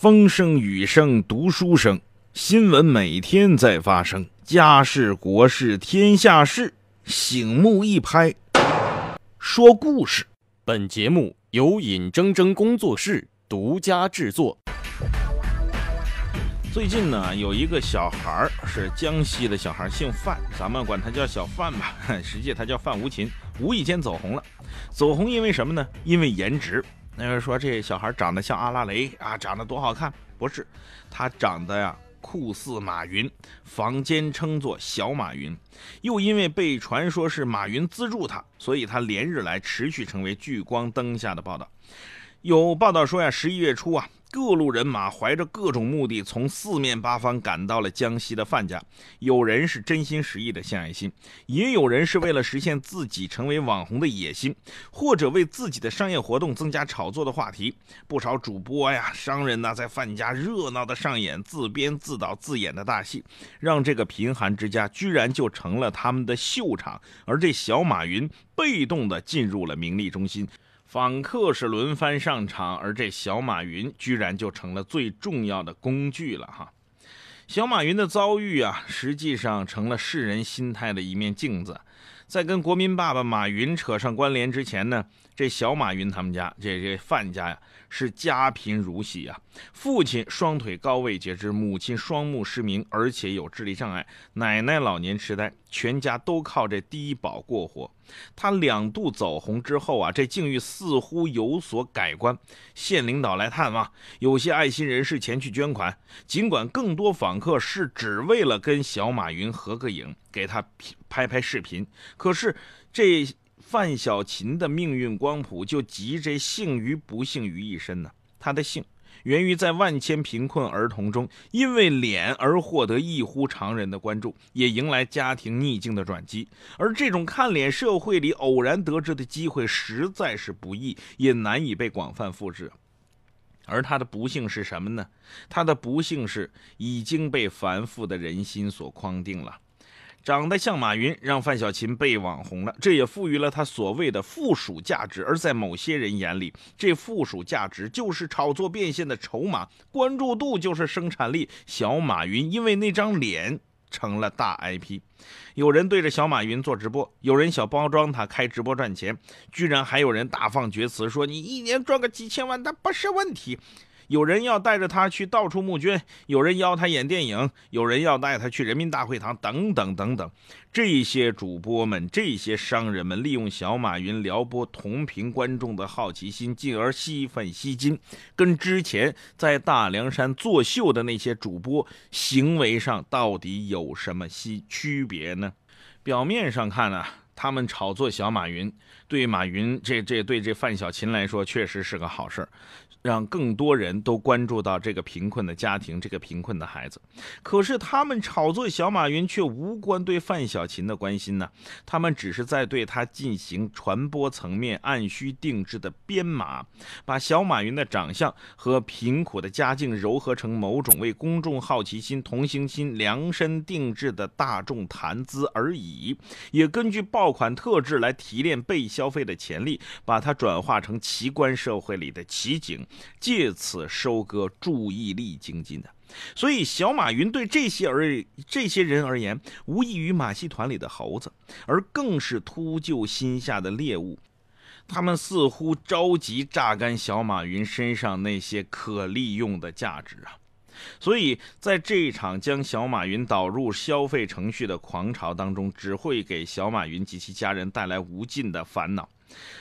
风声雨声读书声，新闻每天在发生，家事国事天下事，醒目一拍，说故事。本节目由尹铮铮工作室独家制作。最近呢，有一个小孩儿是江西的小孩，姓范，咱们管他叫小范吧，实际他叫范无勤，无意间走红了。走红因为什么呢？因为颜值。那人说这小孩长得像阿拉蕾啊，长得多好看？不是，他长得呀酷似马云，坊间称作小马云。又因为被传说是马云资助他，所以他连日来持续成为聚光灯下的报道。有报道说呀，十一月初啊。各路人马怀着各种目的，从四面八方赶到了江西的范家。有人是真心实意的献爱心，也有人是为了实现自己成为网红的野心，或者为自己的商业活动增加炒作的话题。不少主播呀、商人呐，在范家热闹的上演自编自导自演的大戏，让这个贫寒之家居然就成了他们的秀场。而这小马云被动的进入了名利中心。访客是轮番上场，而这小马云居然就成了最重要的工具了哈。小马云的遭遇啊，实际上成了世人心态的一面镜子。在跟国民爸爸马云扯上关联之前呢，这小马云他们家这这范家呀。是家贫如洗啊！父亲双腿高位截肢，母亲双目失明，而且有智力障碍，奶奶老年痴呆，全家都靠这低保过活。他两度走红之后啊，这境遇似乎有所改观。县领导来探望，有些爱心人士前去捐款。尽管更多访客是只为了跟小马云合个影，给他拍拍视频，可是这。范小勤的命运光谱就集这幸与不幸于一身呢。他的幸源于在万千贫困儿童中，因为脸而获得异乎常人的关注，也迎来家庭逆境的转机。而这种看脸社会里偶然得知的机会实在是不易，也难以被广泛复制。而他的不幸是什么呢？他的不幸是已经被繁复的人心所框定了。长得像马云，让范小勤被网红了，这也赋予了他所谓的附属价值。而在某些人眼里，这附属价值就是炒作变现的筹码，关注度就是生产力。小马云因为那张脸成了大 IP，有人对着小马云做直播，有人想包装他开直播赚钱，居然还有人大放厥词说你一年赚个几千万，那不是问题。有人要带着他去到处募捐，有人邀他演电影，有人要带他去人民大会堂，等等等等。这些主播们、这些商人们，利用小马云撩拨同频观众的好奇心，进而吸粉吸金，跟之前在大凉山作秀的那些主播行为上到底有什么西区别呢？表面上看呢，他们炒作小马云，对马云这这对这范小琴来说，确实是个好事儿。让更多人都关注到这个贫困的家庭，这个贫困的孩子。可是他们炒作小马云，却无关对范小勤的关心呢？他们只是在对他进行传播层面按需定制的编码，把小马云的长相和贫苦的家境糅合成某种为公众好奇心、同情心量身定制的大众谈资而已。也根据爆款特质来提炼被消费的潜力，把它转化成奇观社会里的奇景。借此收割注意力经济的，所以小马云对这些而这些人而言，无异于马戏团里的猴子，而更是秃鹫心下的猎物。他们似乎着急榨干小马云身上那些可利用的价值啊！所以在这一场将小马云导入消费程序的狂潮当中，只会给小马云及其家人带来无尽的烦恼。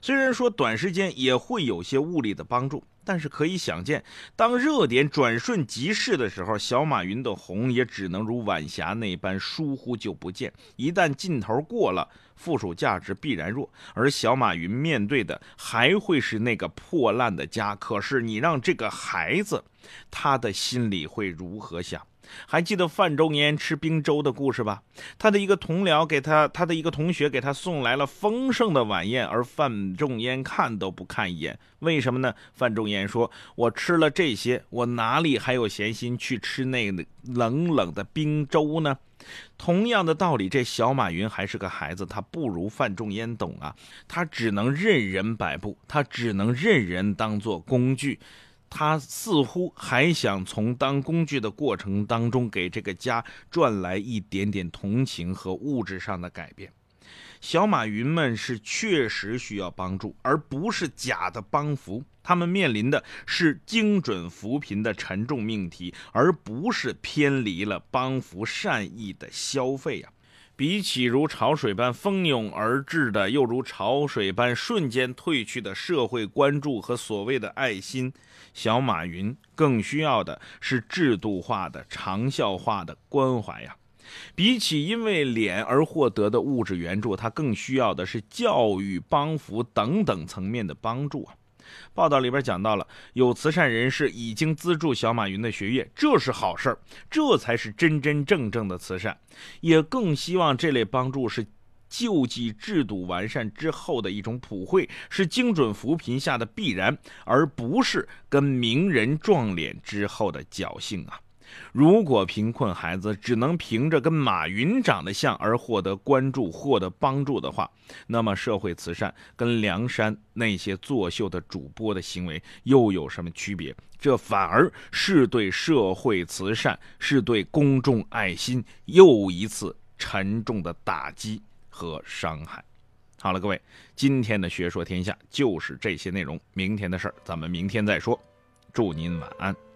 虽然说短时间也会有些物力的帮助。但是可以想见，当热点转瞬即逝的时候，小马云的红也只能如晚霞那般疏忽就不见。一旦劲头过了，附属价值必然弱，而小马云面对的还会是那个破烂的家。可是你让这个孩子，他的心里会如何想？还记得范仲淹吃冰粥的故事吧？他的一个同僚给他，他的一个同学给他送来了丰盛的晚宴，而范仲淹看都不看一眼。为什么呢？范仲淹说：“我吃了这些，我哪里还有闲心去吃那冷冷的冰粥呢？”同样的道理，这小马云还是个孩子，他不如范仲淹懂啊，他只能任人摆布，他只能任人当做工具。他似乎还想从当工具的过程当中给这个家赚来一点点同情和物质上的改变。小马云们是确实需要帮助，而不是假的帮扶。他们面临的是精准扶贫的沉重命题，而不是偏离了帮扶善意的消费啊。比起如潮水般蜂拥而至的，又如潮水般瞬间退去的社会关注和所谓的爱心，小马云更需要的是制度化的、长效化的关怀呀。比起因为脸而获得的物质援助，他更需要的是教育、帮扶等等层面的帮助啊。报道里边讲到了，有慈善人士已经资助小马云的学业，这是好事儿，这才是真真正正的慈善。也更希望这类帮助是救济制度完善之后的一种普惠，是精准扶贫下的必然，而不是跟名人撞脸之后的侥幸啊。如果贫困孩子只能凭着跟马云长得像而获得关注、获得帮助的话，那么社会慈善跟梁山那些作秀的主播的行为又有什么区别？这反而是对社会慈善、是对公众爱心又一次沉重的打击和伤害。好了，各位，今天的学说天下就是这些内容。明天的事儿，咱们明天再说。祝您晚安。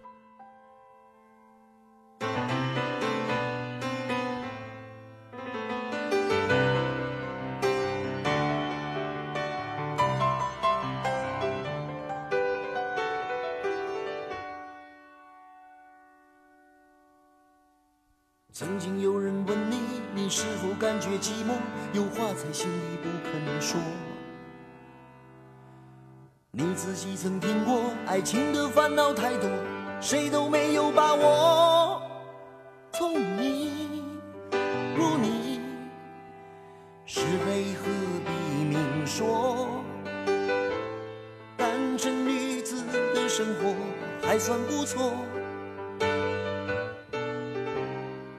有话在心里不肯说。你自己曾听过，爱情的烦恼太多，谁都没有把握。聪明如你，是非何必明说？单身女子的生活还算不错。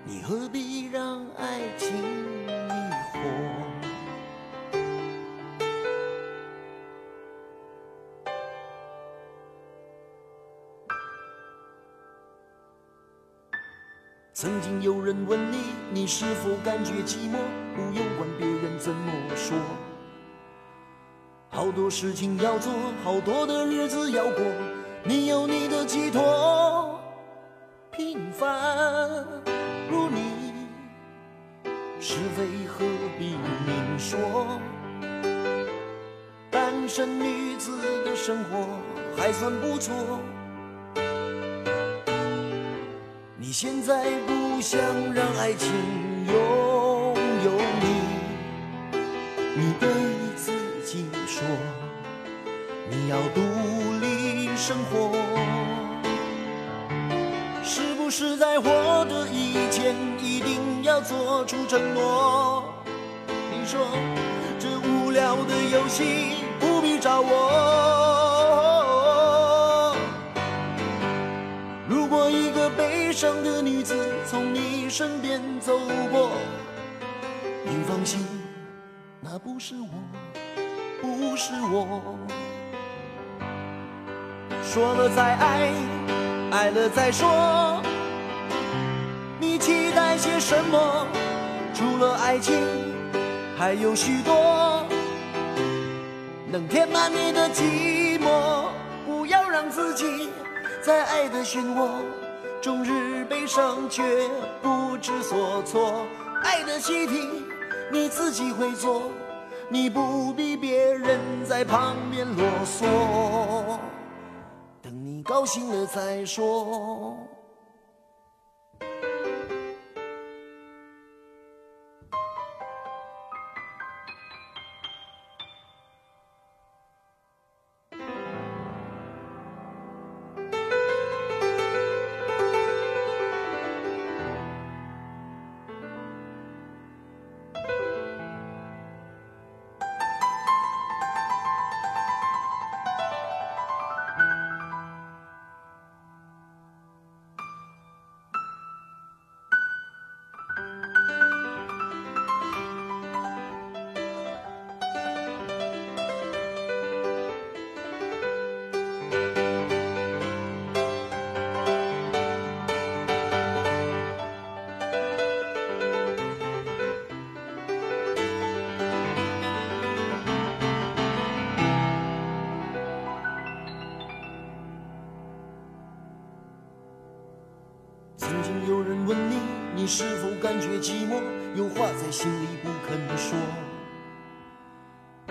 你何必曾经有人问你，你是否感觉寂寞？不用管别人怎么说，好多事情要做，好多的日子要过，你有你的寄托，平凡。如你，是非何必明说？单身女子的生活还算不错。你现在不想让爱情拥有你，你对自己说，你要独立生活。是不是在活的以前一定要做出承诺。你说这无聊的游戏不必找我。悲伤的女子从你身边走过，你放心，那不是我，不是我。说了再爱，爱了再说。你期待些什么？除了爱情，还有许多能填满你的寂寞。不要让自己在爱的漩涡，终日悲伤却不知所措。爱的习题你自己会做，你不必别人在旁边啰嗦。等你高兴了再说。是否感觉寂寞？有话在心里不肯说。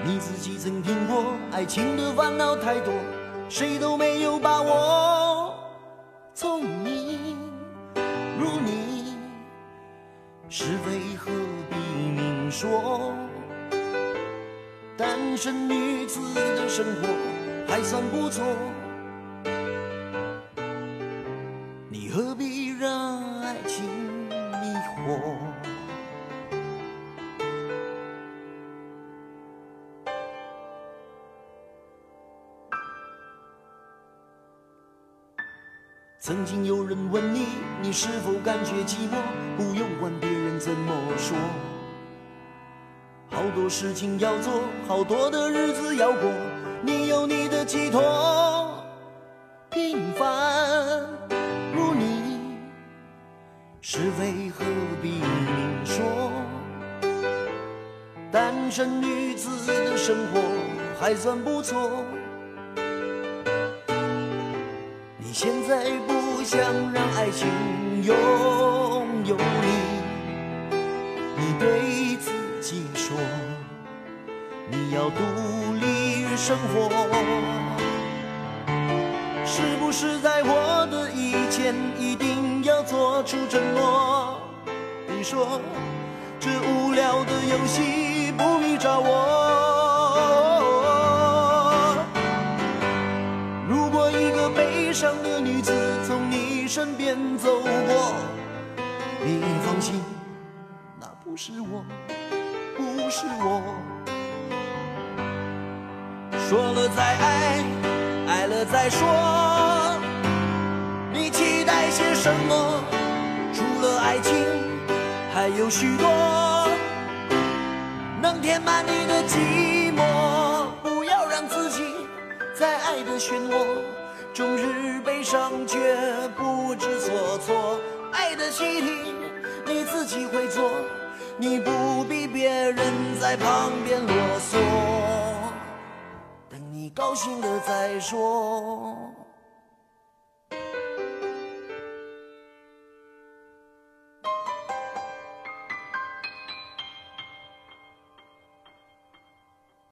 你自己曾听过，爱情的烦恼太多，谁都没有把握。聪明如你，是非何必明说？单身女子的生活还算不错。曾经有人问你，你是否感觉寂寞？不用管别人怎么说，好多事情要做，好多的日子要过，你有你的寄托。平凡如你，是非何必明说？单身女子的生活还算不错。你现在不想让爱情拥有你，你对自己说，你要独立于生活。是不是在我的以前一定要做出承诺？你说这无聊的游戏不必找我。如果一个悲伤的身边走过，你放心，那不是我，不是我。说了再爱，爱了再说，你期待些什么？除了爱情，还有许多能填满你的寂寞。不要让自己在爱的漩涡，终日悲伤却不知所措。爱的习题你自己会做，你不必别人在旁边啰嗦。等你高兴了再说。